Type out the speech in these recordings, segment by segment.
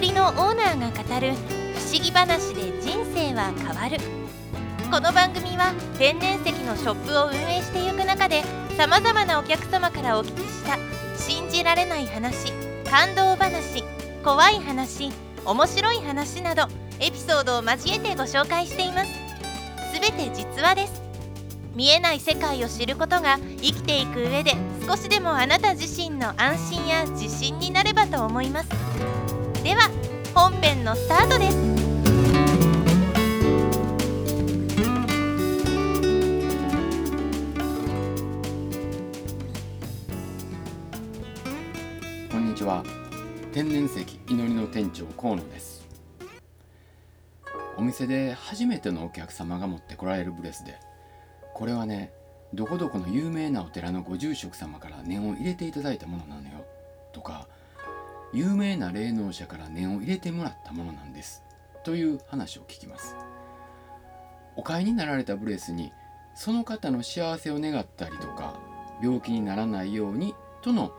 のりのオーナーが語る不思議話で人生は変わる。この番組は天然石のショップを運営していく中でさまざまなお客様からお聞きした信じられない話感動話怖い話面白い話などエピソードを交えてご紹介しています。すべて実話です。見えない世界を知ることが生きていく上で少しでもあなた自身の安心や自信になればと思います。では本編のスタートです。こんにちは。天然石祈りの店長河野です。お店で初めてのお客様が持ってこられるブレスでこれはねどこどこの有名なお寺のご住職様から念を入れていただいたものなのよ。とか有名な霊能者から念を入れてもらったものなんです。という話を聞きます。お買いになられたブレスにその方の幸せを願ったりとか病気にならないようにとの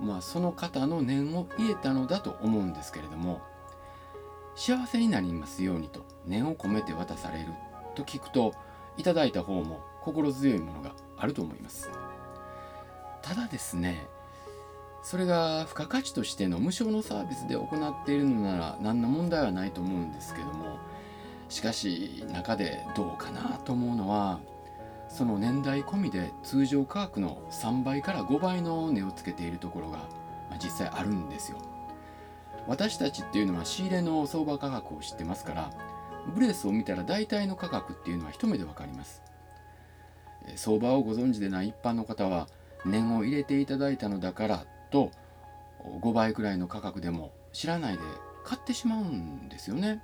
まあその方の念を入れたのだと思うんですけれども幸せになりますようにと念を込めて渡されると聞くといただいた方も心強いものがあると思います。ただですねそれが付加価値としての無償のサービスで行っているのなら何の問題はないと思うんですけどもしかし中でどうかなと思うのはその年代込みで通常価格の3倍から5倍の値をつけているところが、まあ、実際あるんですよ。私たちっていうのは仕入れの相場価格を知ってますからブレスを見たら大体の価格っていうのは一目で分かります。相場をご存知でない一般の方は念を入れていただいたのだからと5倍くらいの価格でも知らないで買ってしまうんですよね。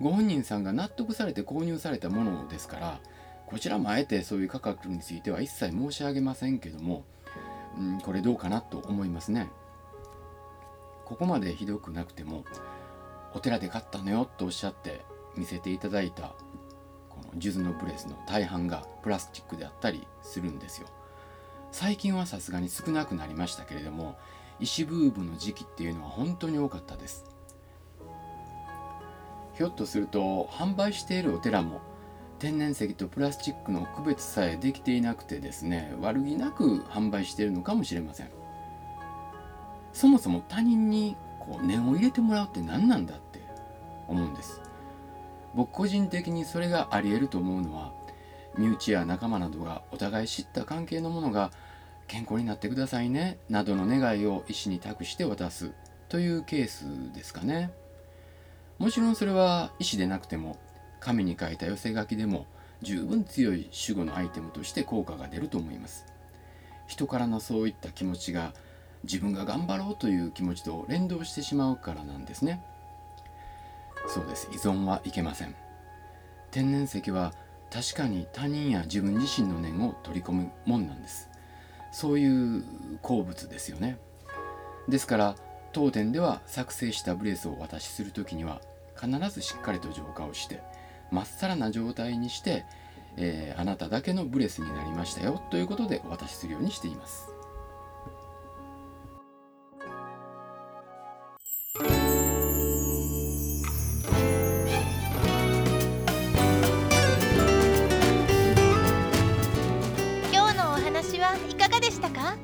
ご本人さんが納得されて購入されたものですからこちらもあえてそういう価格については一切申し上げませんけども、うん、これどうかなと思いますね。ここまでひどくなくてもお寺で買ったのよとおっしゃって見せていただいたこの数珠のブレスの大半がプラスチックであったりするんですよ。最近はさすがに少なくなりましたけれども石ブームの時期っていうのは本当に多かったです。ひょっとすると販売しているお寺も天然石とプラスチックの区別さえできていなくてですね悪気なく販売しているのかもしれません。そもそも他人にこう念を入れてもらうって何なんだって思うんです。僕個人的にそれがあり得ると思うのは身内や仲間などがお互い知った関係のものが健康になってくださいねなどの願いを医師に託して渡すというケースですかね。もちろんそれは医師でなくても紙に書いた寄せ書きでも十分強い守護のアイテムとして効果が出ると思います。人からのそういった気持ちが自分が頑張ろうという気持ちと連動してしまうからなんですね。そうです。依存はいけません。天然石は確かに他人や自分自身の念を取り込むもんなんです。そういう鉱物ですよね。ですから当店では作成したブレスをお渡しする時には必ずしっかりと浄化をしてまっさらな状態にして、えー、あなただけのブレスになりましたよということでお渡しするようにしています。たか？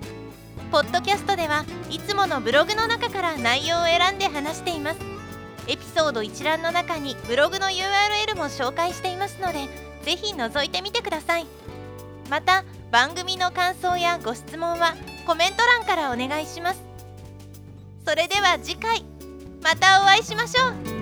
ポッドキャストではいつものブログの中から内容を選んで話しています。エピソード一覧の中にブログの URL も紹介していますのでぜひ覗いてみてください。また番組の感想やご質問はコメント欄からお願いします。それでは次回またお会いしましょう。